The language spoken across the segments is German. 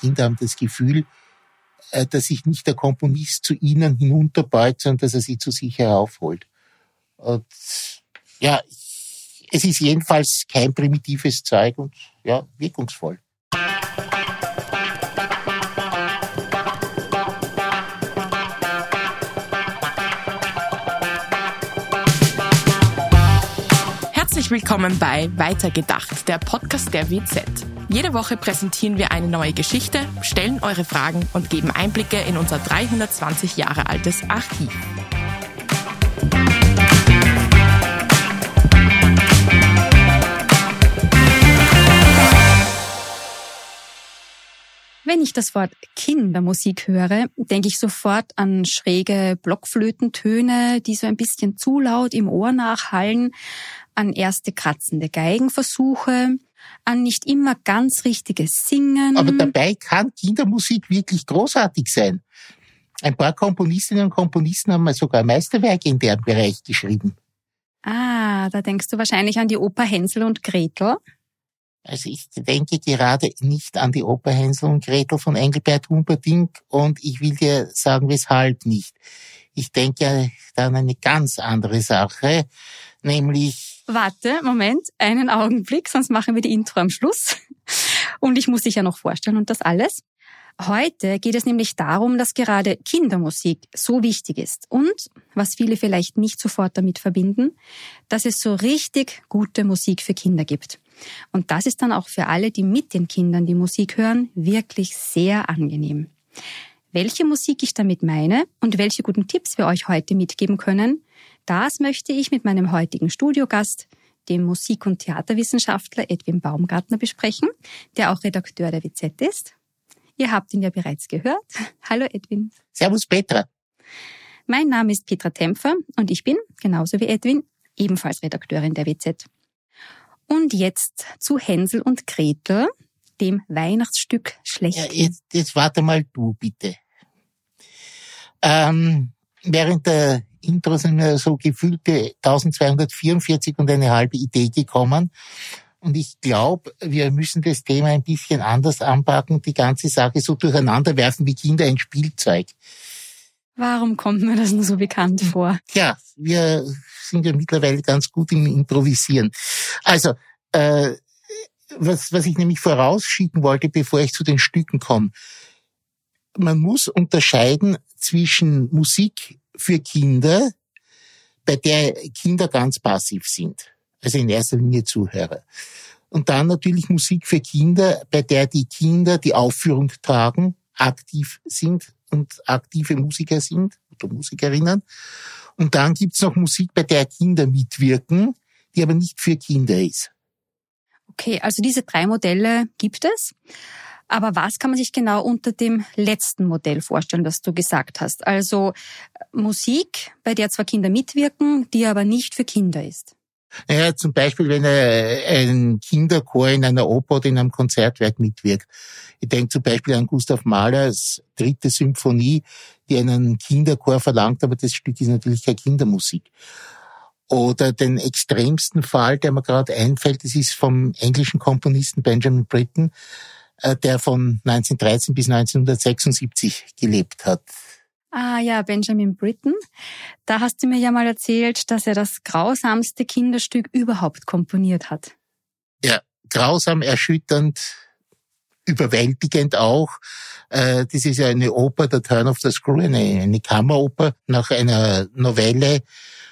Kinder haben das Gefühl, äh, dass sich nicht der Komponist zu ihnen hinunterbeugt, sondern dass er sie zu sich heraufholt. Und ja, es ist jedenfalls kein primitives Zeug und ja, wirkungsvoll. Herzlich willkommen bei Weitergedacht, der Podcast der WZ. Jede Woche präsentieren wir eine neue Geschichte, stellen eure Fragen und geben Einblicke in unser 320 Jahre altes Archiv. Wenn ich das Wort Kindermusik höre, denke ich sofort an schräge Blockflötentöne, die so ein bisschen zu laut im Ohr nachhallen, an erste kratzende Geigenversuche, an nicht immer ganz richtiges Singen. Aber dabei kann Kindermusik wirklich großartig sein. Ein paar Komponistinnen und Komponisten haben mal sogar Meisterwerke in deren Bereich geschrieben. Ah, da denkst du wahrscheinlich an die Oper Hänsel und Gretel. Also ich denke gerade nicht an die Oper Hänsel und Gretel von Engelbert Humperdinck und ich will dir sagen, weshalb nicht. Ich denke dann eine ganz andere Sache, nämlich... Warte, Moment, einen Augenblick, sonst machen wir die Intro am Schluss. Und ich muss dich ja noch vorstellen und das alles. Heute geht es nämlich darum, dass gerade Kindermusik so wichtig ist und, was viele vielleicht nicht sofort damit verbinden, dass es so richtig gute Musik für Kinder gibt. Und das ist dann auch für alle, die mit den Kindern die Musik hören, wirklich sehr angenehm. Welche Musik ich damit meine und welche guten Tipps wir euch heute mitgeben können, das möchte ich mit meinem heutigen Studiogast, dem Musik- und Theaterwissenschaftler Edwin Baumgartner besprechen, der auch Redakteur der WZ ist. Ihr habt ihn ja bereits gehört. Hallo Edwin. Servus Petra. Mein Name ist Petra Tempfer und ich bin, genauso wie Edwin, ebenfalls Redakteurin der WZ. Und jetzt zu Hänsel und Gretel, dem Weihnachtsstück schlecht. Ja, jetzt, jetzt warte mal du bitte. Ähm, während der Intro sind mir so gefühlte 1244 und eine halbe Idee gekommen. Und ich glaube, wir müssen das Thema ein bisschen anders anpacken, die ganze Sache so durcheinander werfen wie Kinder ein Spielzeug. Warum kommt mir das nur so bekannt vor? Ja, wir sind ja mittlerweile ganz gut im Improvisieren. Also, äh, was, was ich nämlich vorausschicken wollte, bevor ich zu den Stücken komme. Man muss unterscheiden zwischen Musik für Kinder, bei der Kinder ganz passiv sind, also in erster Linie Zuhörer. Und dann natürlich Musik für Kinder, bei der die Kinder die Aufführung tragen, aktiv sind und aktive Musiker sind oder Musikerinnen. Und dann gibt's noch Musik, bei der Kinder mitwirken, die aber nicht für Kinder ist. Okay, also diese drei Modelle gibt es. Aber was kann man sich genau unter dem letzten Modell vorstellen, das du gesagt hast? Also Musik, bei der zwar Kinder mitwirken, die aber nicht für Kinder ist. Naja, zum Beispiel, wenn ein Kinderchor in einer Oper oder in einem Konzertwerk mitwirkt. Ich denke zum Beispiel an Gustav Mahlers dritte Symphonie, die einen Kinderchor verlangt, aber das Stück ist natürlich keine Kindermusik. Oder den extremsten Fall, der mir gerade einfällt, das ist vom englischen Komponisten Benjamin Britten, äh, der von 1913 bis 1976 gelebt hat. Ah ja, Benjamin Britten. Da hast du mir ja mal erzählt, dass er das grausamste Kinderstück überhaupt komponiert hat. Ja, grausam, erschütternd, überwältigend auch. Äh, das ist ja eine Oper, The Turn of the Screw, eine, eine Kammeroper nach einer Novelle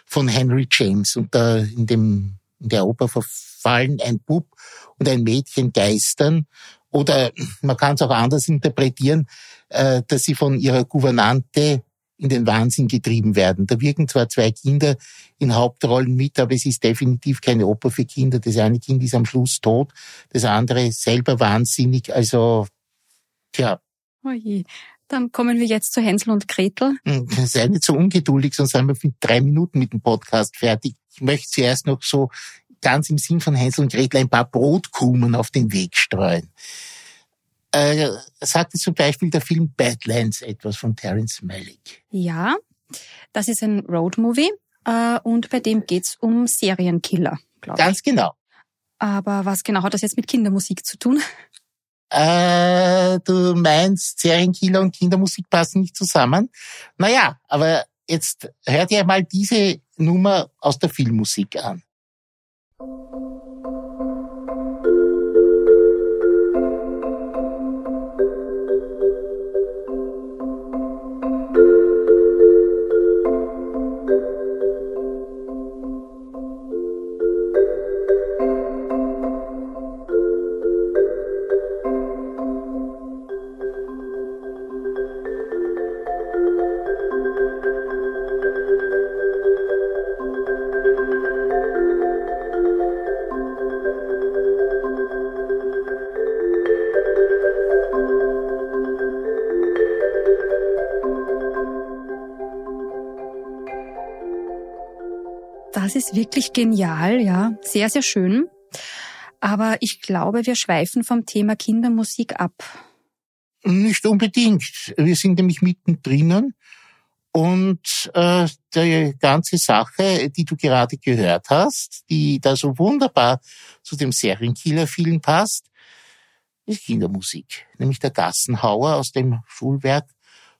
von Henry James. Und da in, dem, in der Oper verfallen ein Bub und ein Mädchen geistern. Oder man kann es auch anders interpretieren, äh, dass sie von ihrer Gouvernante in den Wahnsinn getrieben werden. Da wirken zwar zwei Kinder in Hauptrollen mit, aber es ist definitiv keine Oper für Kinder. Das eine Kind ist am Schluss tot, das andere selber wahnsinnig. Also, tja. Oje. Dann kommen wir jetzt zu Hänsel und Gretel. Hm, sei nicht so ungeduldig, sonst sind wir in drei Minuten mit dem Podcast fertig. Ich möchte zuerst noch so ganz im Sinn von Hänsel und Gretel ein paar Brotkrumen auf den Weg streuen. Äh, sagte zum Beispiel der Film Badlands etwas von Terence Malick. Ja, das ist ein Roadmovie äh, und bei dem geht's um Serienkiller, glaube ich. Ganz genau. Aber was genau hat das jetzt mit Kindermusik zu tun? Äh, du meinst, Serienkiller und Kindermusik passen nicht zusammen? Naja, aber jetzt hört ihr mal diese Nummer aus der Filmmusik an. Thank you. Das ist wirklich genial, ja. Sehr, sehr schön. Aber ich glaube, wir schweifen vom Thema Kindermusik ab. Nicht unbedingt. Wir sind nämlich mittendrin. Und äh, die ganze Sache, die du gerade gehört hast, die da so wunderbar zu dem Serienkiller-Film passt, ist Kindermusik. Nämlich der Gassenhauer aus dem Schulwerk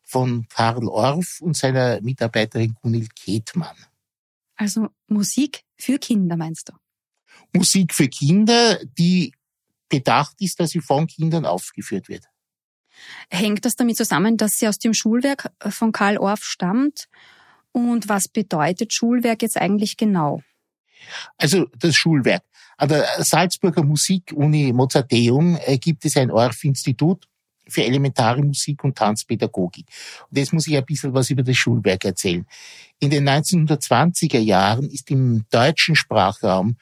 von Karl Orff und seiner Mitarbeiterin Gunhild Ketmann. Also Musik für Kinder, meinst du? Musik für Kinder, die gedacht ist, dass sie von Kindern aufgeführt wird. Hängt das damit zusammen, dass sie aus dem Schulwerk von Karl Orff stammt? Und was bedeutet Schulwerk jetzt eigentlich genau? Also das Schulwerk. An der Salzburger Musikuni Mozarteum äh, gibt es ein Orff-Institut für elementare Musik und Tanzpädagogik. Und jetzt muss ich ein bisschen was über das Schulwerk erzählen. In den 1920er Jahren ist im deutschen Sprachraum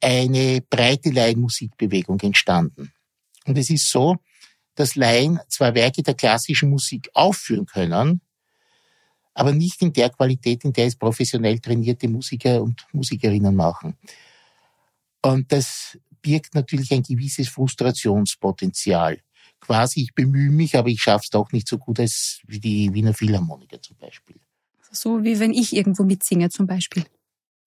eine breite Laienmusikbewegung entstanden. Und es ist so, dass Laien zwar Werke der klassischen Musik aufführen können, aber nicht in der Qualität, in der es professionell trainierte Musiker und Musikerinnen machen. Und das birgt natürlich ein gewisses Frustrationspotenzial quasi, ich bemühe mich, aber ich schaffe es doch nicht so gut als wie die Wiener Philharmoniker zum Beispiel. So wie wenn ich irgendwo mitsinge zum Beispiel.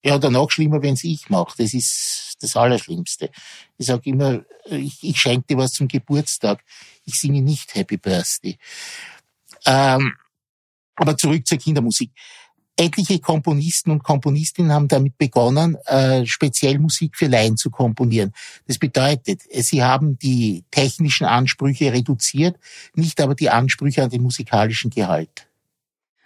Ja, oder noch schlimmer, wenn es ich mache. Das ist das Allerschlimmste. Ich sage immer, ich, ich schenke dir was zum Geburtstag. Ich singe nicht Happy Birthday. Ähm, aber zurück zur Kindermusik etliche Komponisten und Komponistinnen haben damit begonnen, äh, speziell Musik für Laien zu komponieren. Das bedeutet, sie haben die technischen Ansprüche reduziert, nicht aber die Ansprüche an den musikalischen Gehalt.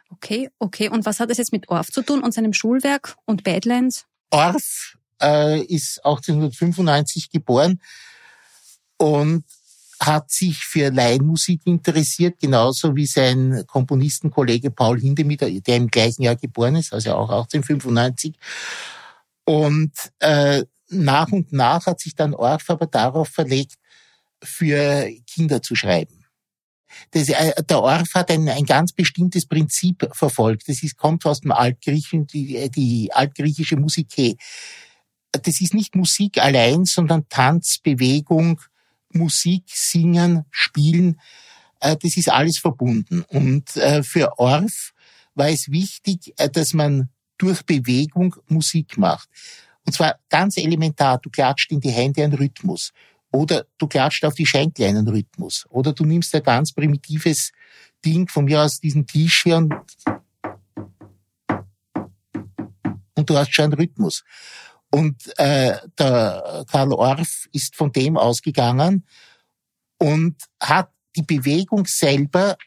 Okay, okay. Und was hat das jetzt mit Orff zu tun und seinem Schulwerk und Badlands? Orff äh, ist 1895 geboren und hat sich für Laienmusik interessiert, genauso wie sein Komponistenkollege Paul Hindemith, der im gleichen Jahr geboren ist, also auch 1895. Und äh, nach und nach hat sich dann Orff aber darauf verlegt, für Kinder zu schreiben. Das, äh, der Orff hat ein, ein ganz bestimmtes Prinzip verfolgt. Das ist, kommt aus dem Altgriechen, die, die altgriechische Musik. Das ist nicht Musik allein, sondern Tanz, Bewegung, Musik, Singen, Spielen, äh, das ist alles verbunden. Und äh, für Orff war es wichtig, äh, dass man durch Bewegung Musik macht. Und zwar ganz elementar, du klatscht in die Hände einen Rhythmus. Oder du klatscht auf die Schenkel einen Rhythmus. Oder du nimmst ein ganz primitives Ding von mir aus diesen Tisch hier und, und du hast schon einen Rhythmus. Und äh, der Karl Orff ist von dem ausgegangen und hat die Bewegung selber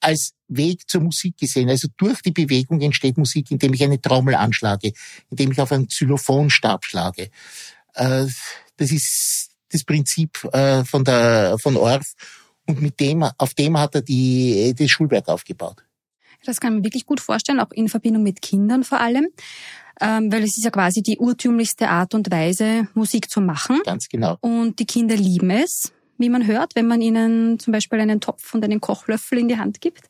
als Weg zur Musik gesehen. Also durch die Bewegung entsteht Musik, indem ich eine Trommel anschlage, indem ich auf einen Xylophonstab schlage. Äh, das ist das Prinzip äh, von der von Orff und mit dem auf dem hat er die das Schulwerk aufgebaut. Das kann man wirklich gut vorstellen, auch in Verbindung mit Kindern vor allem ähm, weil es ist ja quasi die urtümlichste Art und Weise, Musik zu machen. Ganz genau. Und die Kinder lieben es, wie man hört, wenn man ihnen zum Beispiel einen Topf und einen Kochlöffel in die Hand gibt.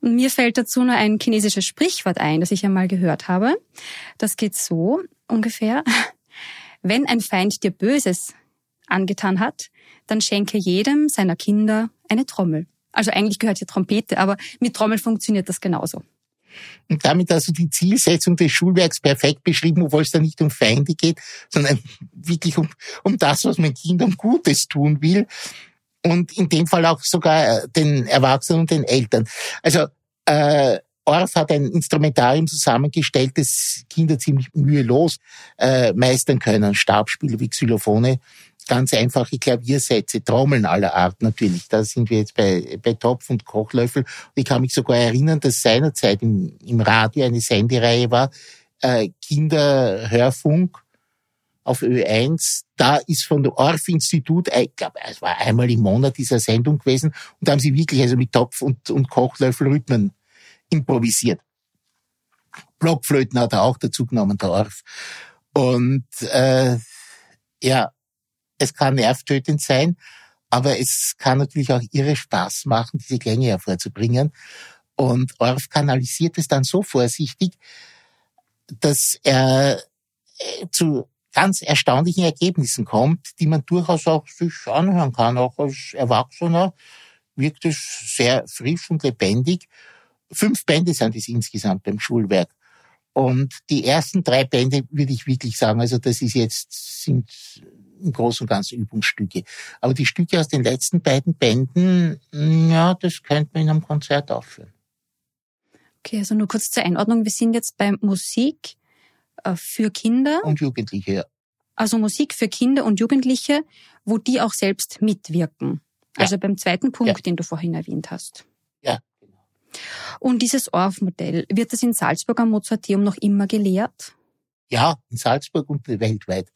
Und mir fällt dazu nur ein chinesisches Sprichwort ein, das ich einmal gehört habe. Das geht so ungefähr. Wenn ein Feind dir Böses angetan hat, dann schenke jedem seiner Kinder eine Trommel. Also eigentlich gehört hier Trompete, aber mit Trommel funktioniert das genauso. Und damit also die Zielsetzung des Schulwerks perfekt beschrieben, obwohl es da nicht um Feinde geht, sondern wirklich um, um das, was man Kindern Gutes tun will. und in dem Fall auch sogar äh, den Erwachsenen und den Eltern. Also äh, Orff hat ein Instrumentarium zusammengestellt, das Kinder ziemlich mühelos äh, meistern können. Stabspiele wie Xylophone, ganz einfache Klaviersätze, Trommeln aller Art natürlich. Da sind wir jetzt bei, bei Topf und Kochlöffel. Und ich kann mich sogar erinnern, dass seinerzeit im, im Radio eine Sendereihe war, äh, Kinderhörfunk auf Ö1. Da ist von der Orff-Institut, ich glaube, es war einmal im Monat dieser Sendung gewesen, und da haben sie wirklich also mit Topf und, und Kochlöffel Rhythmen improvisiert. Blockflöten hat er auch dazu genommen, der Orff. Und äh, ja, es kann nervtötend sein, aber es kann natürlich auch irre Spaß machen, diese Klänge hervorzubringen. Und Orff kanalisiert es dann so vorsichtig, dass er äh, zu ganz erstaunlichen Ergebnissen kommt, die man durchaus auch sich anhören kann. Auch als Erwachsener wirkt es sehr frisch und lebendig. Fünf Bände sind es insgesamt beim Schulwerk. Und die ersten drei Bände würde ich wirklich sagen, also das ist jetzt, sind im Großen und Ganzen Übungsstücke. Aber die Stücke aus den letzten beiden Bänden, ja, das könnte man in einem Konzert aufführen. Okay, also nur kurz zur Einordnung. Wir sind jetzt bei Musik äh, für Kinder. Und Jugendliche, ja. Also Musik für Kinder und Jugendliche, wo die auch selbst mitwirken. Ja. Also beim zweiten Punkt, ja. den du vorhin erwähnt hast. Ja, genau. Und dieses Orff-Modell, wird das in Salzburg am Mozarteum noch immer gelehrt? Ja, in Salzburg und weltweit.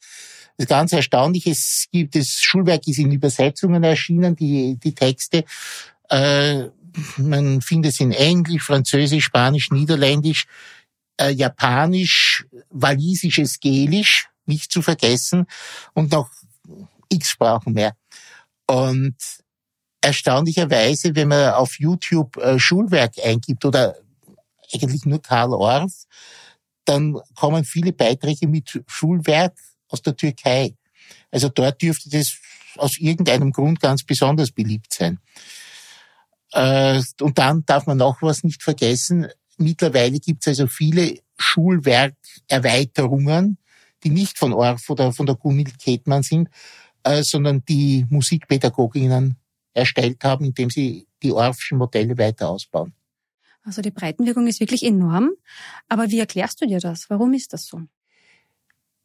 Das ganz Erstaunliche, es gibt, das Schulwerk ist in Übersetzungen erschienen, die, die Texte. Äh, man findet es in Englisch, Französisch, Spanisch, Niederländisch, äh, Japanisch, Walisisches Gelisch, nicht zu vergessen, und noch x Sprachen mehr. Und erstaunlicherweise, wenn man auf YouTube äh, Schulwerk eingibt oder eigentlich nur Karl Orff, dann kommen viele Beiträge mit Schulwerk aus der Türkei. Also dort dürfte das aus irgendeinem Grund ganz besonders beliebt sein. Äh, und dann darf man noch was nicht vergessen. Mittlerweile gibt es also viele Schulwerkerweiterungen, die nicht von Orff oder von der Gunhild Ketmann sind, äh, sondern die Musikpädagoginnen erstellt haben, indem sie die Orffschen Modelle weiter ausbauen. Also die Breitenwirkung ist wirklich enorm. Aber wie erklärst du dir das? Warum ist das so?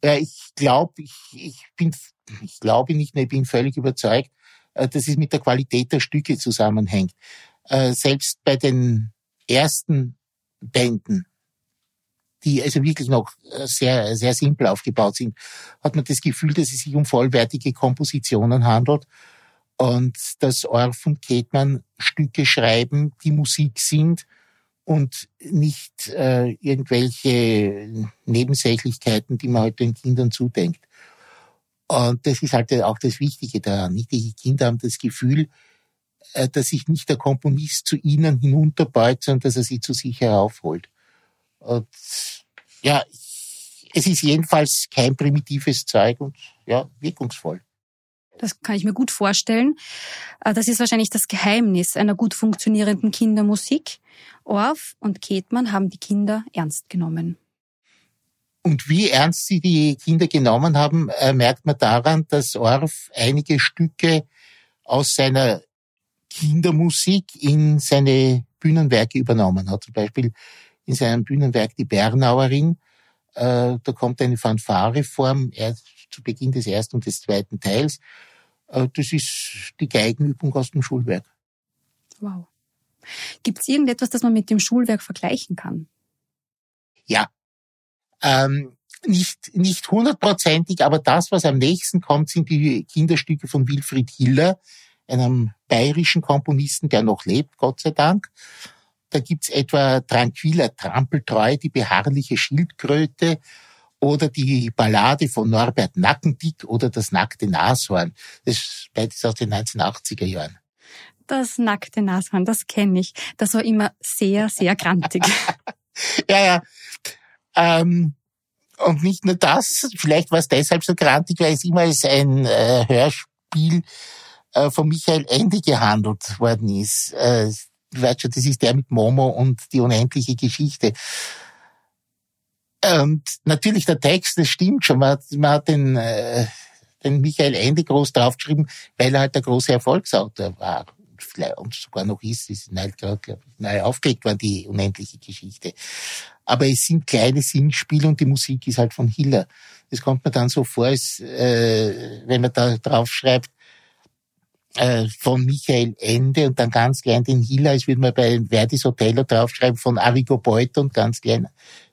Ja, ich glaube, ich, ich bin, ich glaube nicht nur, ich bin völlig überzeugt, äh, dass es mit der Qualität der Stücke zusammenhängt. Äh, selbst bei den ersten Bänden, die also wirklich noch äh, sehr, sehr simpel aufgebaut sind, hat man das Gefühl, dass es sich um vollwertige Kompositionen handelt und dass Orff und Ketmann Stücke schreiben, die Musik sind und nicht äh, irgendwelche Nebensächlichkeiten, die man heute halt den Kindern zudenkt. Und das ist halt auch das Wichtige daran. Nicht? Die Kinder haben das Gefühl, äh, dass sich nicht der Komponist zu ihnen hinunterbeut, sondern dass er sie zu sich heraufholt. Und ja, es ist jedenfalls kein primitives Zeug und ja, wirkungsvoll. Das kann ich mir gut vorstellen. Äh, das ist wahrscheinlich das Geheimnis einer gut funktionierenden Kindermusik. Orff und Ketmann haben die Kinder ernst genommen. Und wie ernst sie die Kinder genommen haben, äh, merkt man daran, dass Orff einige Stücke aus seiner Kindermusik in seine Bühnenwerke übernommen hat. Zum Beispiel in seinem Bühnenwerk Die Bernauerin. Äh, da kommt eine Fanfareform erst zu Beginn des ersten und des zweiten Teils. Äh, das ist die Geigenübung aus dem Schulwerk. Wow. Gibt es irgendetwas, das man mit dem Schulwerk vergleichen kann? Ja. Ähm, nicht, nicht hundertprozentig, aber das, was am nächsten kommt, sind die Kinderstücke von Wilfried Hiller, einem bayerischen Komponisten, der noch lebt, Gott sei Dank. Da gibt's etwa Tranquilla Trampeltreu, die beharrliche Schildkröte, oder die Ballade von Norbert Nackendick oder das nackte Nashorn. Das ist beides aus den 1980er Jahren. Das nackte Nashorn, das kenne ich. Das war immer sehr, sehr grantig. ja, ja. Ähm, und nicht nur das, vielleicht war es deshalb so grantig, weil es immer als ein äh, Hörspiel äh, von Michael Ende gehandelt worden ist. Äh, weißt schon, das ist der mit Momo und die unendliche Geschichte. Und natürlich der Text, das stimmt schon. Man hat, man hat den, äh, den Michael Ende groß draufgeschrieben, weil er halt der große Erfolgsautor war und sogar noch ist, ist neu, neu aufgelegt worden, die unendliche Geschichte. Aber es sind kleine Singspiele und die Musik ist halt von Hiller. Das kommt mir dann so vor, als, äh, wenn man da drauf schreibt, äh, von Michael Ende und dann ganz klein den Hiller, als würde man bei Verdis Hotello draufschreiben von Arrigo Beuter und ganz klein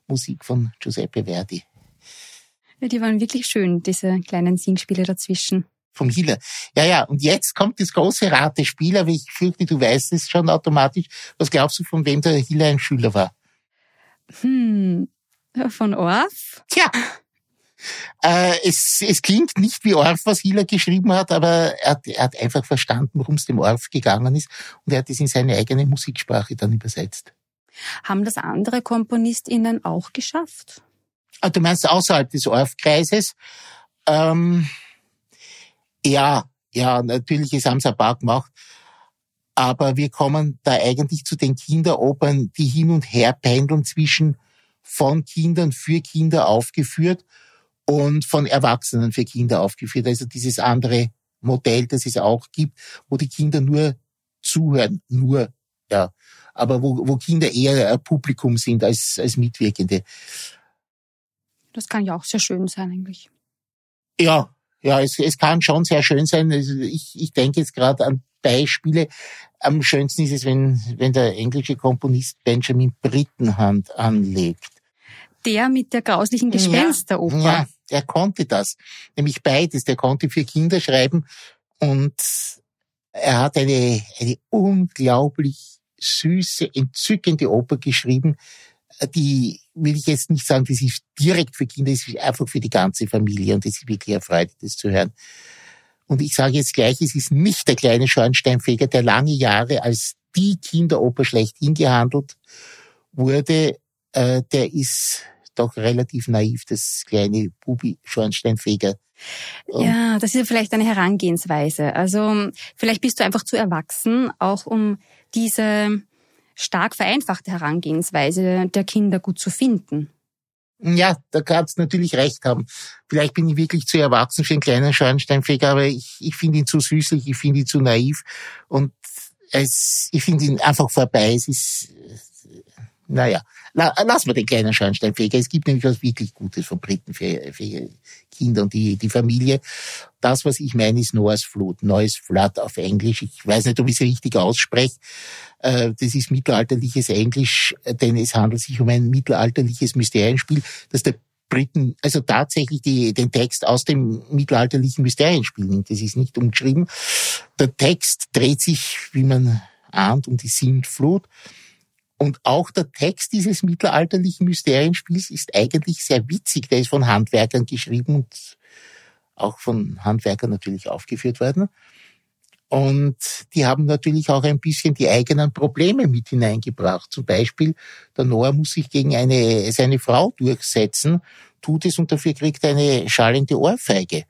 Musik von Giuseppe Verdi. Ja, die waren wirklich schön, diese kleinen Singspiele dazwischen vom Hiller. Ja, ja, und jetzt kommt das große Ratespiel, aber ich fürchte, du weißt es schon automatisch. Was glaubst du, von wem der Hiller ein Schüler war? Hm, von Orff? Tja, äh, es, es klingt nicht wie Orff, was Hiller geschrieben hat, aber er hat, er hat einfach verstanden, worum es dem Orff gegangen ist und er hat es in seine eigene Musiksprache dann übersetzt. Haben das andere KomponistInnen auch geschafft? Ah, du meinst außerhalb des Orff-Kreises? Ähm, ja, ja, natürlich, es haben sie ein paar gemacht. Aber wir kommen da eigentlich zu den Kinderopern, die hin und her pendeln zwischen von Kindern für Kinder aufgeführt und von Erwachsenen für Kinder aufgeführt. Also dieses andere Modell, das es auch gibt, wo die Kinder nur zuhören, nur, ja. Aber wo, wo Kinder eher Publikum sind als, als Mitwirkende. Das kann ja auch sehr schön sein, eigentlich. Ja, ja, es, es kann schon sehr schön sein. Also ich, ich denke jetzt gerade an Beispiele. Am schönsten ist es, wenn, wenn der englische Komponist Benjamin Brittenhand anlegt. Der mit der grauslichen Gespensteroper. Ja, ja, er konnte das. Nämlich beides. Der konnte für Kinder schreiben und er hat eine, eine unglaublich süße, entzückende Oper geschrieben, die will ich jetzt nicht sagen, das ist direkt für Kinder, es ist einfach für die ganze Familie und es ist wirklich eine Freude, das zu hören. Und ich sage jetzt gleich, es ist nicht der kleine Schornsteinfeger, der lange Jahre als die Kinderoper schlechthin gehandelt wurde, äh, der ist doch relativ naiv, das kleine Bubi Schornsteinfeger. Ja, das ist ja vielleicht eine Herangehensweise. Also vielleicht bist du einfach zu erwachsen, auch um diese stark vereinfachte Herangehensweise der Kinder gut zu finden. Ja, da kannst du natürlich recht haben. Vielleicht bin ich wirklich zu erwachsen für einen kleinen Schornsteinfeger, aber ich, ich finde ihn zu süßlich, ich finde ihn zu naiv und es, ich finde ihn einfach vorbei. Es ist, naja, La, lassen wir den kleinen Schornsteinfeger. Es gibt nämlich was wirklich Gutes von Briten für, für Kinder und die, die Familie. Das, was ich meine, ist Noah's Flut, Neues Flood auf Englisch. Ich weiß nicht, ob ich es richtig ausspreche. Äh, das ist mittelalterliches Englisch, denn es handelt sich um ein mittelalterliches Mysterienspiel, das der Briten also tatsächlich die, den Text aus dem mittelalterlichen Mysterienspiel nimmt. Das ist nicht umgeschrieben. Der Text dreht sich, wie man ahnt, um die Sintflut. Und auch der Text dieses mittelalterlichen Mysterienspiels ist eigentlich sehr witzig. Der ist von Handwerkern geschrieben und auch von Handwerkern natürlich aufgeführt worden. Und die haben natürlich auch ein bisschen die eigenen Probleme mit hineingebracht. Zum Beispiel, der Noah muss sich gegen eine, seine Frau durchsetzen, tut es und dafür kriegt er eine schallende Ohrfeige.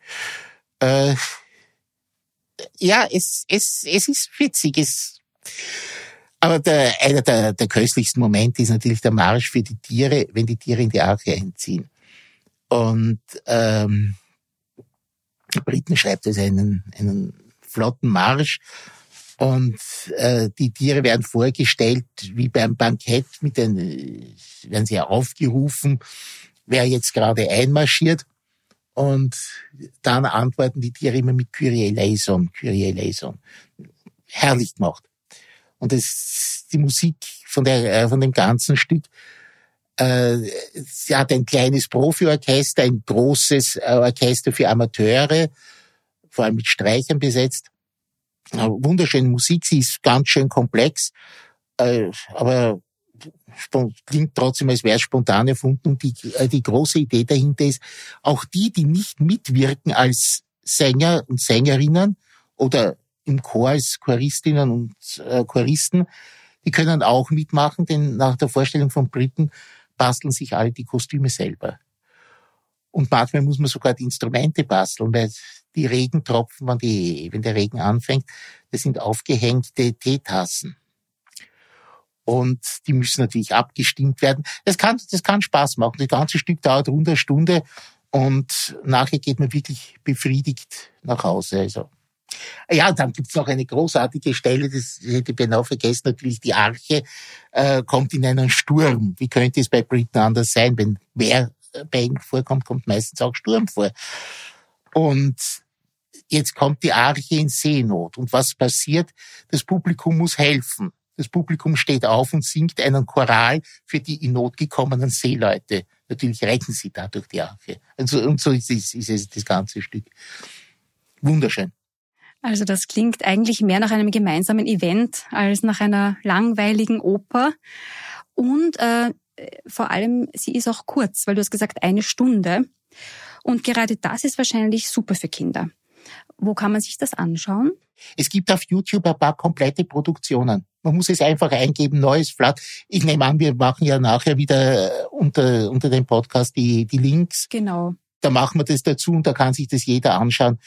Äh, ja, es, es, es ist witzig. Es, aber der, einer der, der köstlichsten Momente ist natürlich der Marsch für die Tiere, wenn die Tiere in die Arche einziehen. Und ähm, Briten schreibt es einen, einen flotten Marsch und äh, die Tiere werden vorgestellt wie beim Bankett mit den werden sie aufgerufen, wer jetzt gerade einmarschiert und dann antworten die Tiere immer mit Kyrie eleison, Kyrie eleison. Herrlich gemacht. Und das, die Musik von, der, äh, von dem ganzen Stück, äh, sie hat ein kleines Profiorchester, ein großes äh, Orchester für Amateure, vor allem mit Streichern besetzt. Wunderschöne Musik, sie ist ganz schön komplex, äh, aber klingt trotzdem, als wäre es spontan erfunden. Und die, äh, die große Idee dahinter ist, auch die, die nicht mitwirken als Sänger und Sängerinnen oder im Chor als Choristinnen und äh, Choristen, die können auch mitmachen, denn nach der Vorstellung von Briten basteln sich alle die Kostüme selber. Und manchmal muss man sogar die Instrumente basteln, weil die Regentropfen, wenn, die, wenn der Regen anfängt, das sind aufgehängte Teetassen. Und die müssen natürlich abgestimmt werden. Das kann, das kann Spaß machen. Das ganze Stück dauert rund eine Stunde Und nachher geht man wirklich befriedigt nach Hause. Also ja, dann gibt's noch eine großartige Stelle, das hätte ich beinahe vergessen, natürlich die Arche äh, kommt in einen Sturm. Wie könnte es bei Briten anders sein? Wenn wer bei ihnen vorkommt, kommt meistens auch Sturm vor. Und jetzt kommt die Arche in Seenot. Und was passiert? Das Publikum muss helfen. Das Publikum steht auf und singt einen Choral für die in Not gekommenen Seeleute. Natürlich retten sie dadurch die Arche. Und so, und so ist, ist, ist es das ganze Stück. Wunderschön. Also das klingt eigentlich mehr nach einem gemeinsamen Event als nach einer langweiligen Oper. Und äh, vor allem, sie ist auch kurz, weil du hast gesagt, eine Stunde. Und gerade das ist wahrscheinlich super für Kinder. Wo kann man sich das anschauen? Es gibt auf YouTube ein paar komplette Produktionen. Man muss es einfach eingeben, neues Flat. Ich nehme an, wir machen ja nachher wieder unter, unter dem Podcast die, die Links. Genau. Da machen wir das dazu und da kann sich das jeder anschauen.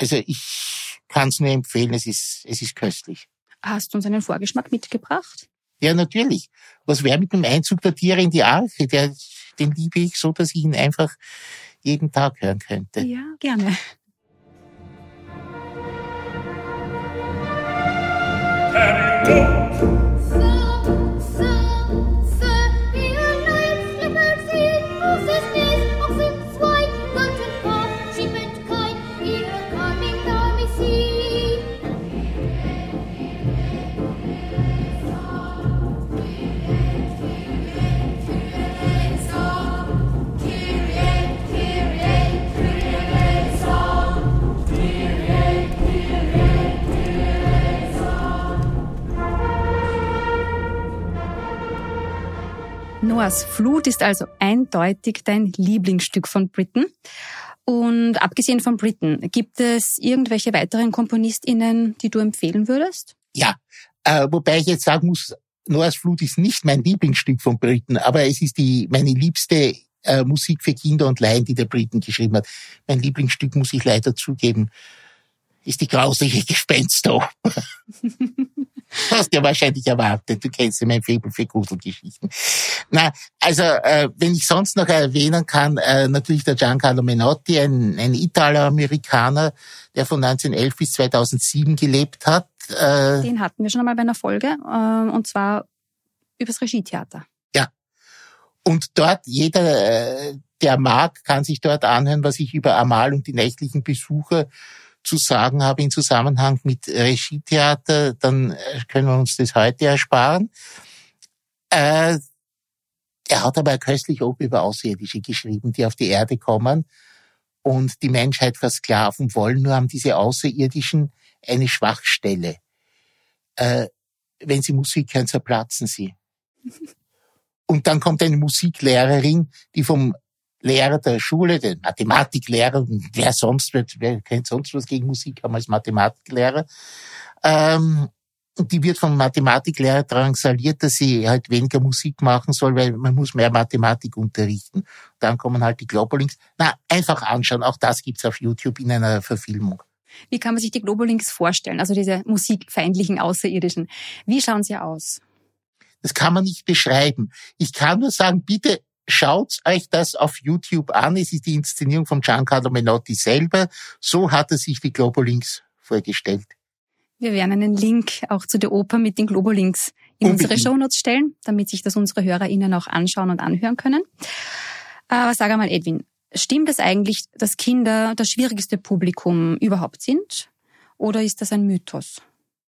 Also ich kann es nur empfehlen, es ist, es ist köstlich. Hast du uns einen Vorgeschmack mitgebracht? Ja, natürlich. Was wäre mit dem Einzug der Tiere in die Arche? Der, den liebe ich so, dass ich ihn einfach jeden Tag hören könnte. Ja, gerne. Go! Noahs Flut ist also eindeutig dein Lieblingsstück von Britten. Und abgesehen von Britten, gibt es irgendwelche weiteren KomponistInnen, die du empfehlen würdest? Ja, äh, wobei ich jetzt sagen muss, Noahs Flut ist nicht mein Lieblingsstück von Britten, aber es ist die meine liebste äh, Musik für Kinder und Laien, die der Briten geschrieben hat. Mein Lieblingsstück, muss ich leider zugeben, ist die grausliche Gespenster. Hast ja wahrscheinlich erwartet. Du kennst ja mein Faible für Gruselgeschichten. Na, also, äh, wenn ich sonst noch erwähnen kann, äh, natürlich der Giancarlo Menotti, ein, ein Italo-Amerikaner, der von 1911 bis 2007 gelebt hat. Äh, Den hatten wir schon einmal bei einer Folge, äh, und zwar übers Regietheater. Ja. Und dort, jeder, äh, der mag, kann sich dort anhören, was ich über Amal und die nächtlichen Besucher zu sagen habe in Zusammenhang mit Regietheater, dann äh, können wir uns das heute ersparen. Äh, er hat aber köstlich auch über Außerirdische geschrieben, die auf die Erde kommen und die Menschheit versklaven wollen. Nur haben diese Außerirdischen eine Schwachstelle. Äh, wenn sie Musik hören, zerplatzen sie. Und dann kommt eine Musiklehrerin, die vom Lehrer der Schule, der Mathematiklehrer, wer sonst wird, wer kennt sonst was gegen Musik haben als Mathematiklehrer. Ähm, und die wird vom Mathematiklehrer drangsaliert, dass sie halt weniger Musik machen soll, weil man muss mehr Mathematik unterrichten. Dann kommen halt die Globalings. Na, einfach anschauen. Auch das gibt's auf YouTube in einer Verfilmung. Wie kann man sich die Globalings vorstellen? Also diese musikfeindlichen Außerirdischen. Wie schauen sie aus? Das kann man nicht beschreiben. Ich kann nur sagen, bitte Schaut euch das auf YouTube an. Es ist die Inszenierung von Giancarlo Menotti selber. So hat er sich die Globolinks vorgestellt. Wir werden einen Link auch zu der Oper mit den Globolinks in Unbedingt. unsere Shownotes stellen, damit sich das unsere HörerInnen auch anschauen und anhören können. Aber sag einmal, Edwin, stimmt es eigentlich, dass Kinder das schwierigste Publikum überhaupt sind? Oder ist das ein Mythos?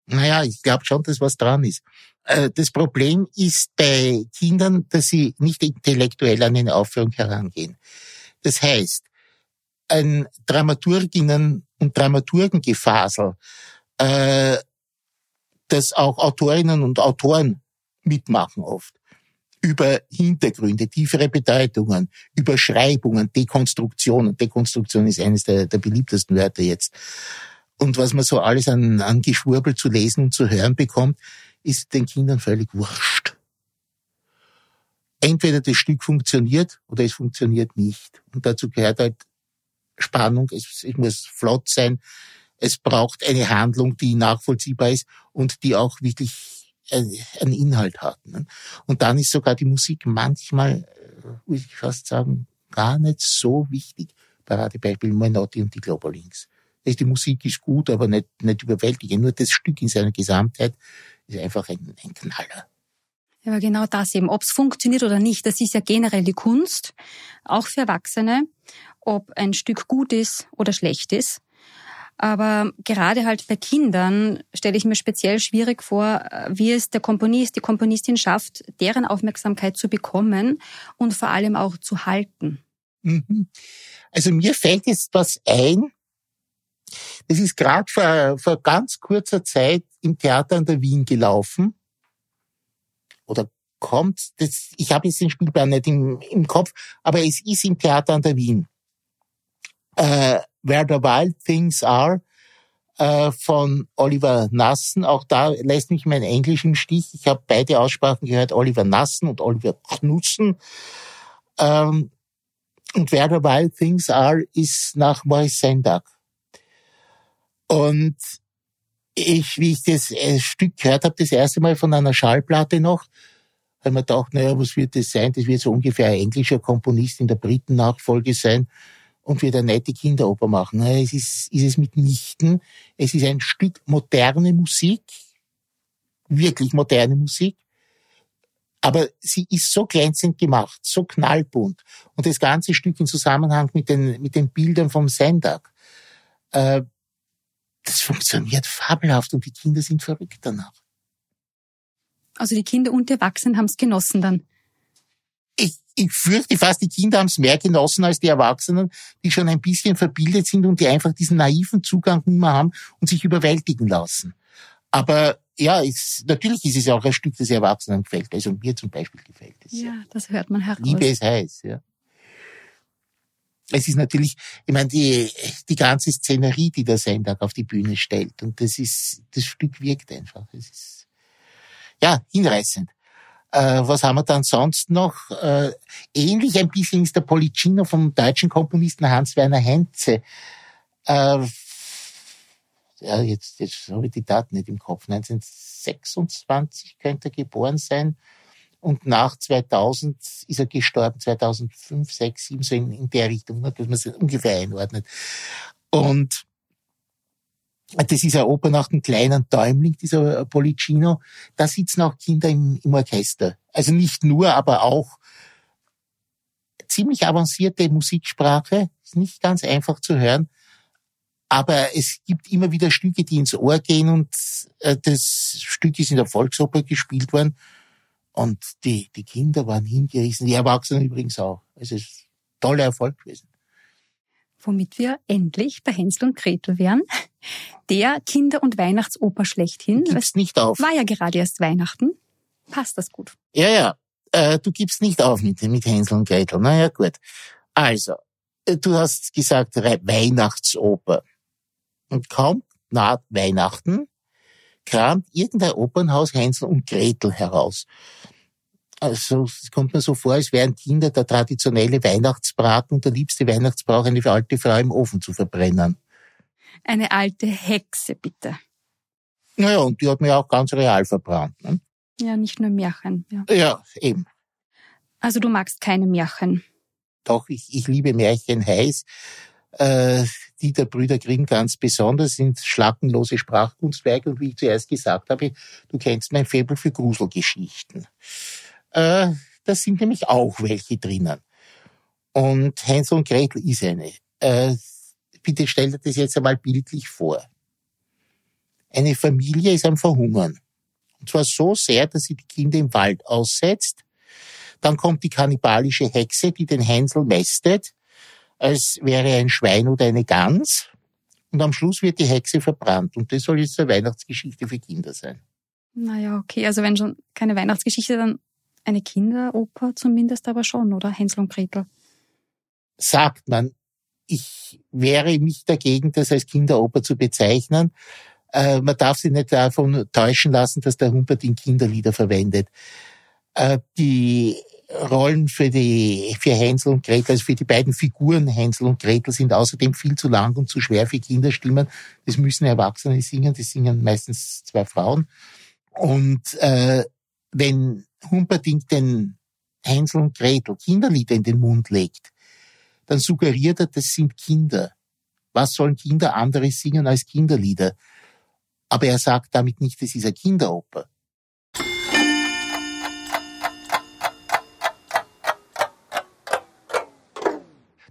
Naja, ich glaube schon, dass was dran ist. Äh, das Problem ist bei Kindern, dass sie nicht intellektuell an eine Aufführung herangehen. Das heißt, ein Dramaturginnen- und Dramaturgengefasel, äh, das auch Autorinnen und Autoren mitmachen oft, über Hintergründe, tiefere Bedeutungen, Überschreibungen, Dekonstruktion. Dekonstruktion ist eines der, der beliebtesten Wörter jetzt. Und was man so alles an, an Geschwurbel zu lesen und zu hören bekommt, ist den Kindern völlig wurscht. Entweder das Stück funktioniert oder es funktioniert nicht. Und dazu gehört halt Spannung, es, es muss flott sein, es braucht eine Handlung, die nachvollziehbar ist und die auch wirklich einen Inhalt hat. Ne? Und dann ist sogar die Musik manchmal, äh, muss ich fast sagen, gar nicht so wichtig. Paradebeispiel Menotti und die Globalings. Die Musik ist gut, aber nicht, nicht überwältigend. Nur das Stück in seiner Gesamtheit ist einfach ein, ein Knaller. Ja, genau das eben, ob es funktioniert oder nicht, das ist ja generell die Kunst, auch für Erwachsene, ob ein Stück gut ist oder schlecht ist. Aber gerade halt bei Kindern stelle ich mir speziell schwierig vor, wie es der Komponist, die Komponistin schafft, deren Aufmerksamkeit zu bekommen und vor allem auch zu halten. Mhm. Also mir fällt jetzt was ein. Das ist gerade vor, vor ganz kurzer Zeit im Theater an der Wien gelaufen. Oder kommt, das, ich habe jetzt den Spielplan nicht im, im Kopf, aber es ist im Theater an der Wien. Äh, Where the Wild Things Are äh, von Oliver Nassen. Auch da lässt mich mein Englisch im Stich. Ich habe beide Aussprachen gehört, Oliver Nassen und Oliver Knutzen. Ähm, und Where the Wild Things Are ist nach Maurice Sendak. Und ich, wie ich das äh, Stück gehört habe, das erste Mal von einer Schallplatte noch, habe mir gedacht, naja, was wird das sein? Das wird so ungefähr ein englischer Komponist in der Briten-Nachfolge sein und wird eine nette Kinderoper machen. Es ist, ist es mitnichten. Es ist ein Stück moderne Musik, wirklich moderne Musik, aber sie ist so glänzend gemacht, so knallbunt. Und das ganze Stück in Zusammenhang mit den, mit den Bildern vom Sendak, äh, das funktioniert fabelhaft und die Kinder sind verrückt danach. Also die Kinder und die Erwachsenen haben es genossen dann ich, ich fürchte fast, die Kinder haben es mehr genossen als die Erwachsenen, die schon ein bisschen verbildet sind und die einfach diesen naiven Zugang nicht mehr haben und sich überwältigen lassen. Aber ja, es, natürlich ist es auch ein Stück, das Erwachsenen gefällt. Also mir zum Beispiel gefällt es. Ja, das hört man heraus. Liebe ist heiß, ja. Es ist natürlich, ich meine, die, die ganze Szenerie, die der Sendag auf die Bühne stellt. Und das ist, das Stück wirkt einfach. Es ist, ja, hinreißend. Äh, was haben wir dann sonst noch? Äh, ähnlich ein bisschen ist der Policino vom deutschen Komponisten Hans-Werner Henze. Äh, ja, jetzt, jetzt habe ich die Daten nicht im Kopf. 1926 könnte er geboren sein. Und nach 2000 ist er gestorben, 2005, 6, 7, so in, in der Richtung, dass man es ungefähr einordnet. Und das ist eine Oper nach dem kleinen Däumling, dieser Policino. Da sitzen auch Kinder im, im Orchester. Also nicht nur, aber auch ziemlich avancierte Musiksprache. Ist nicht ganz einfach zu hören. Aber es gibt immer wieder Stücke, die ins Ohr gehen und äh, das Stück ist in der Volksoper gespielt worden. Und die, die Kinder waren hingerissen, die Erwachsenen übrigens auch. Es ist ein toller Erfolg gewesen womit wir endlich bei Hänsel und Gretel wären. Der Kinder- und Weihnachtsoper schlechthin. Du gibst nicht auf. War ja gerade erst Weihnachten. Passt das gut? Ja, ja. Äh, du gibst nicht auf mit, mit Hänsel und Gretel. Na ja, gut. Also, äh, du hast gesagt Weihnachtsoper. Und kaum naht Weihnachten, kramt irgendein Opernhaus Hänsel und Gretel heraus. Also es kommt mir so vor, als wären Kinder der traditionelle Weihnachtsbraten und der liebste Weihnachtsbrauch, eine alte Frau im Ofen zu verbrennen. Eine alte Hexe, bitte. Naja, und die hat mir auch ganz real verbrannt. Ne? Ja, nicht nur Märchen. Ja. ja, eben. Also du magst keine Märchen. Doch, ich, ich liebe Märchen heiß. Äh, die der Brüder Grimm ganz besonders sind schlackenlose Sprachkunstwerke und wie ich zuerst gesagt habe, du kennst mein Faible für Gruselgeschichten. Äh, da sind nämlich auch welche drinnen. Und Hänsel und Gretel ist eine. Äh, bitte stell dir das jetzt einmal bildlich vor. Eine Familie ist am Verhungern. Und zwar so sehr, dass sie die Kinder im Wald aussetzt. Dann kommt die kannibalische Hexe, die den Hänsel mästet, als wäre ein Schwein oder eine Gans. Und am Schluss wird die Hexe verbrannt. Und das soll jetzt eine Weihnachtsgeschichte für Kinder sein. Naja, okay. Also wenn schon keine Weihnachtsgeschichte, dann eine Kinderoper zumindest aber schon, oder? Hänsel und Gretel. Sagt man. Ich wehre mich dagegen, das als Kinderoper zu bezeichnen. Äh, man darf sich nicht davon täuschen lassen, dass der Humperdinck Kinderlieder verwendet. Äh, die Rollen für die für Hänsel und Gretel, also für die beiden Figuren Hänsel und Gretel sind außerdem viel zu lang und zu schwer für Kinderstimmen. Das müssen Erwachsene singen, das singen meistens zwei Frauen. Und äh, wenn Humperdinck den Hänsel und Gretel Kinderlieder in den Mund legt, dann suggeriert er, das sind Kinder. Was sollen Kinder anderes singen als Kinderlieder? Aber er sagt damit nicht, das ist eine Kinderoper.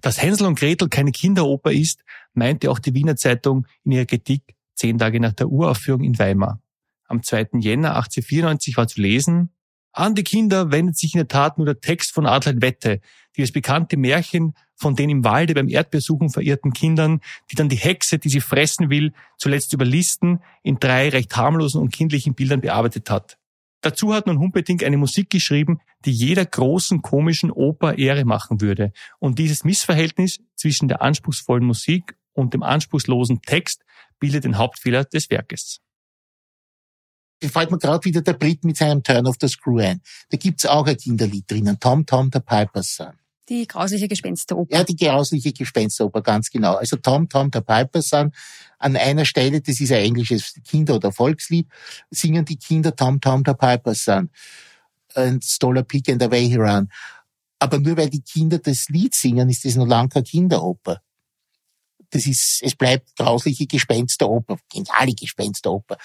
Dass Hänsel und Gretel keine Kinderoper ist, meinte auch die Wiener Zeitung in ihrer Kritik zehn Tage nach der Uraufführung in Weimar. Am 2. Jänner 1894 war zu lesen, an die Kinder wendet sich in der Tat nur der Text von Adelaide Wette, die das bekannte Märchen von den im Walde beim Erdbeersuchen verirrten Kindern, die dann die Hexe, die sie fressen will, zuletzt überlisten, in drei recht harmlosen und kindlichen Bildern bearbeitet hat. Dazu hat nun Humperdinck eine Musik geschrieben, die jeder großen komischen Oper Ehre machen würde. Und dieses Missverhältnis zwischen der anspruchsvollen Musik und dem anspruchslosen Text bildet den Hauptfehler des Werkes. Da fällt mir gerade wieder der Brit mit seinem Turn of the Screw ein. Da gibt's auch ein Kinderlied drinnen, Tom Tom the Piper's Son. Die grausliche Gespensteroper. Ja, die grausliche Gespensteroper, ganz genau. Also Tom Tom the Piper's Son. An einer Stelle, das ist ein englisches Kinder- oder Volkslied, singen die Kinder Tom Tom the Piper's Son. And stole a pig and away he ran. Aber nur weil die Kinder das Lied singen, ist das noch lange keine Kinderoper das ist, es bleibt grausliche Gespensteroper, geniale Gespensteroper.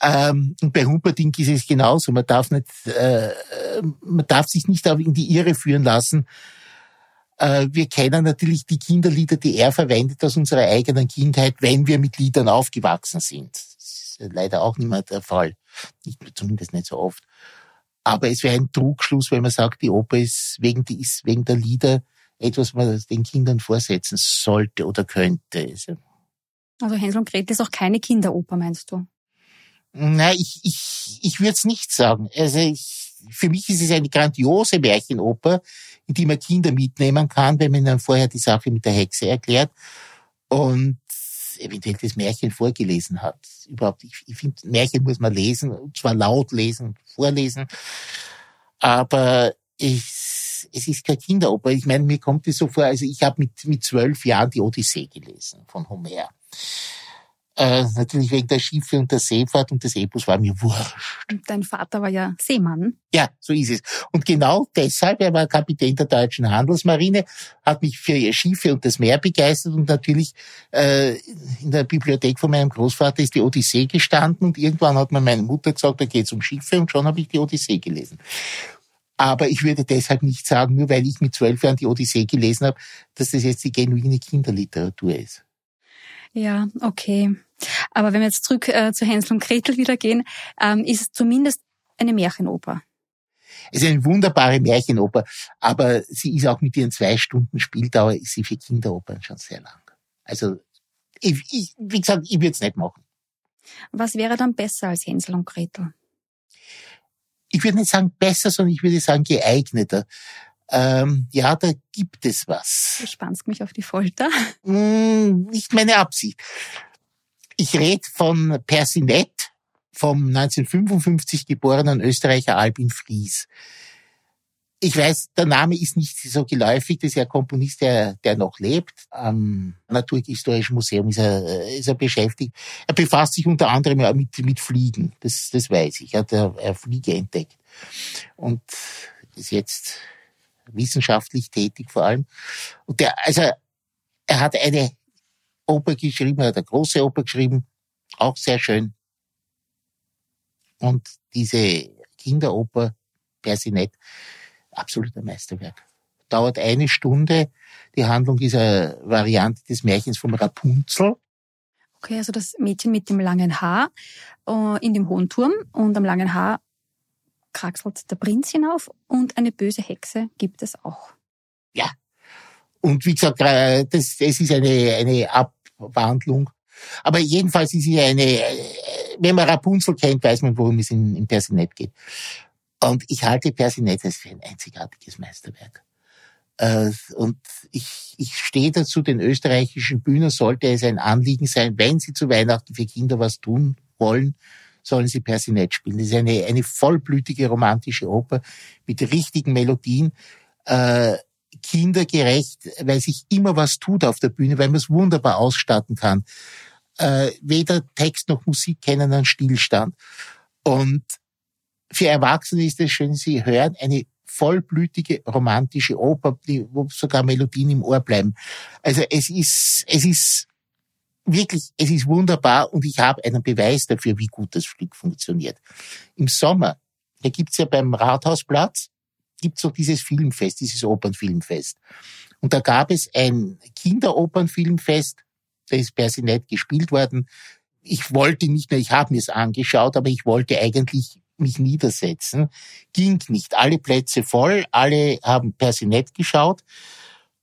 Ähm, und bei Humperdinck ist es genauso. Man darf nicht, äh, man darf sich nicht in die Irre führen lassen. Äh, wir kennen natürlich die Kinderlieder, die er verwendet aus unserer eigenen Kindheit, wenn wir mit Liedern aufgewachsen sind. Das ist leider auch nicht mehr der Fall. Nicht, zumindest nicht so oft. Aber es wäre ein Trugschluss, wenn man sagt, die Oper ist wegen, die ist wegen der Lieder etwas, was man den Kindern vorsetzen sollte oder könnte. Also Hänsel und Gretel ist auch keine Kinderoper, meinst du? Nein, ich, ich, ich würde es nicht sagen. Also ich, für mich ist es eine grandiose Märchenoper, in die man Kinder mitnehmen kann, wenn man ihnen vorher die Sache mit der Hexe erklärt und eventuell das Märchen vorgelesen hat. Überhaupt, ich, ich finde, Märchen muss man lesen, und zwar laut lesen, vorlesen, aber ich es ist keine Kinderoper. Ich meine, mir kommt es so vor, also ich habe mit, mit zwölf Jahren die Odyssee gelesen von Homer. Äh, natürlich wegen der Schiffe und der Seefahrt und des Epos war mir wurscht. Dein Vater war ja Seemann. Ja, so ist es. Und genau deshalb, er war Kapitän der deutschen Handelsmarine, hat mich für ihr Schiffe und das Meer begeistert und natürlich äh, in der Bibliothek von meinem Großvater ist die Odyssee gestanden und irgendwann hat mir meine Mutter gesagt, da geht's um Schiffe und schon habe ich die Odyssee gelesen. Aber ich würde deshalb nicht sagen, nur weil ich mit zwölf Jahren die Odyssee gelesen habe, dass das jetzt die genuine Kinderliteratur ist. Ja, okay. Aber wenn wir jetzt zurück äh, zu Hänsel und Gretel wieder gehen, ähm, ist es zumindest eine Märchenoper. Es ist eine wunderbare Märchenoper, aber sie ist auch mit ihren zwei Stunden Spieldauer, ist sie für Kinderopern schon sehr lang. Also, ich, ich, wie gesagt, ich würde es nicht machen. Was wäre dann besser als Hänsel und Gretel? ich würde nicht sagen besser, sondern ich würde sagen geeigneter. Ähm, ja, da gibt es was. Du spannst mich auf die Folter. Mm, nicht meine Absicht. Ich rede von Persinet, vom 1955 geborenen Österreicher Albin Fries ich weiß, der Name ist nicht so geläufig. Das ist ja ein Komponist, der, der noch lebt. Am Naturhistorischen Museum ist er, ist er beschäftigt. Er befasst sich unter anderem ja mit, mit Fliegen. Das, das weiß ich. Er hat eine Fliege entdeckt. Und ist jetzt wissenschaftlich tätig vor allem. Und der, also, er hat eine Oper geschrieben, er hat eine große Oper geschrieben. Auch sehr schön. Und diese Kinderoper, Persinet, absoluter Meisterwerk. Dauert eine Stunde. Die Handlung ist eine Variante des Märchens vom Rapunzel. Okay, also das Mädchen mit dem langen Haar äh, in dem hohen Turm und am langen Haar kraxelt der Prinz hinauf und eine böse Hexe gibt es auch. Ja. Und wie gesagt, äh, das, das ist eine, eine Abwandlung. Aber jedenfalls ist sie eine, äh, wenn man Rapunzel kennt, weiß man, worum es in, in Persinet geht. Und ich halte Persinettes für ein einzigartiges Meisterwerk. Äh, und ich, ich stehe dazu, den österreichischen Bühnen sollte es ein Anliegen sein, wenn sie zu Weihnachten für Kinder was tun wollen, sollen sie Persinet spielen. Das ist eine, eine vollblütige romantische Oper mit richtigen Melodien, äh, kindergerecht, weil sich immer was tut auf der Bühne, weil man es wunderbar ausstatten kann. Äh, weder Text noch Musik kennen einen Stillstand. Und für Erwachsene ist es schön, sie hören eine vollblütige romantische Oper, die, wo sogar Melodien im Ohr bleiben. Also es ist, es ist wirklich, es ist wunderbar und ich habe einen Beweis dafür, wie gut das Stück funktioniert. Im Sommer, da gibt's ja beim Rathausplatz, gibt's auch dieses Filmfest, dieses Opernfilmfest. Und da gab es ein Kinderopernfilmfest, da ist Persinet gespielt worden. Ich wollte nicht mehr, ich habe mir es angeschaut, aber ich wollte eigentlich mich niedersetzen. Ging nicht. Alle Plätze voll, alle haben Persinet geschaut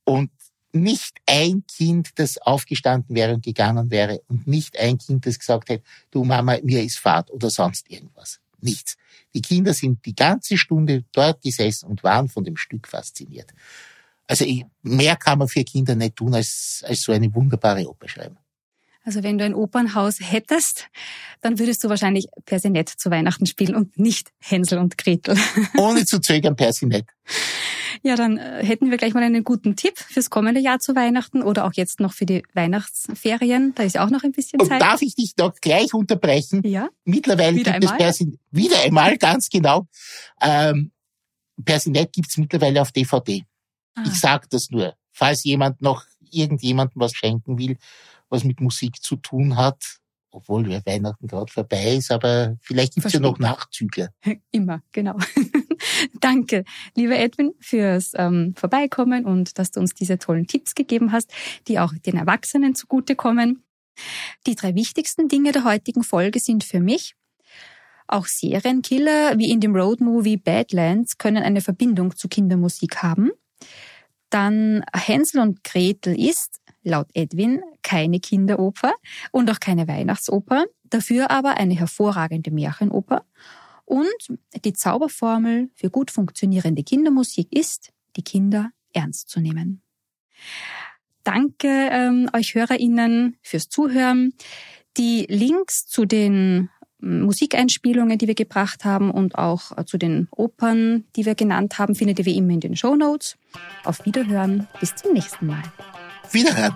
und nicht ein Kind, das aufgestanden wäre und gegangen wäre und nicht ein Kind, das gesagt hätte, du Mama, mir ist Fahrt oder sonst irgendwas. Nichts. Die Kinder sind die ganze Stunde dort gesessen und waren von dem Stück fasziniert. Also mehr kann man für Kinder nicht tun, als, als so eine wunderbare Oper schreiben. Also wenn du ein Opernhaus hättest, dann würdest du wahrscheinlich Persinet zu Weihnachten spielen und nicht Hänsel und Gretel. Ohne zu zögern Persinet. Ja, dann äh, hätten wir gleich mal einen guten Tipp fürs kommende Jahr zu Weihnachten oder auch jetzt noch für die Weihnachtsferien. Da ist ja auch noch ein bisschen Zeit. Und darf ich dich noch gleich unterbrechen? Ja. Mittlerweile wieder gibt einmal? es Persinet. Wieder einmal, ganz genau. Ähm, Persinet gibt's mittlerweile auf DVD. Ah. Ich sag das nur, falls jemand noch irgendjemandem was schenken will, was mit Musik zu tun hat, obwohl ja Weihnachten gerade vorbei ist, aber vielleicht gibt's ja noch. Nachzügler. Immer, genau. Danke, lieber Edwin, fürs ähm, Vorbeikommen und dass du uns diese tollen Tipps gegeben hast, die auch den Erwachsenen zugutekommen. Die drei wichtigsten Dinge der heutigen Folge sind für mich, auch Serienkiller wie in dem Roadmovie Badlands können eine Verbindung zu Kindermusik haben. Dann Hänsel und Gretel ist, laut Edwin, keine Kinderoper und auch keine Weihnachtsoper, dafür aber eine hervorragende Märchenoper. Und die Zauberformel für gut funktionierende Kindermusik ist, die Kinder ernst zu nehmen. Danke ähm, euch HörerInnen fürs Zuhören. Die Links zu den ähm, Musikeinspielungen, die wir gebracht haben und auch äh, zu den Opern, die wir genannt haben, findet ihr wie immer in den Show Notes. Auf Wiederhören. Bis zum nächsten Mal. Wiederhören.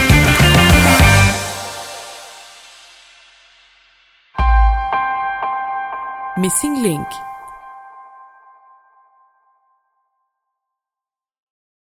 Missing Link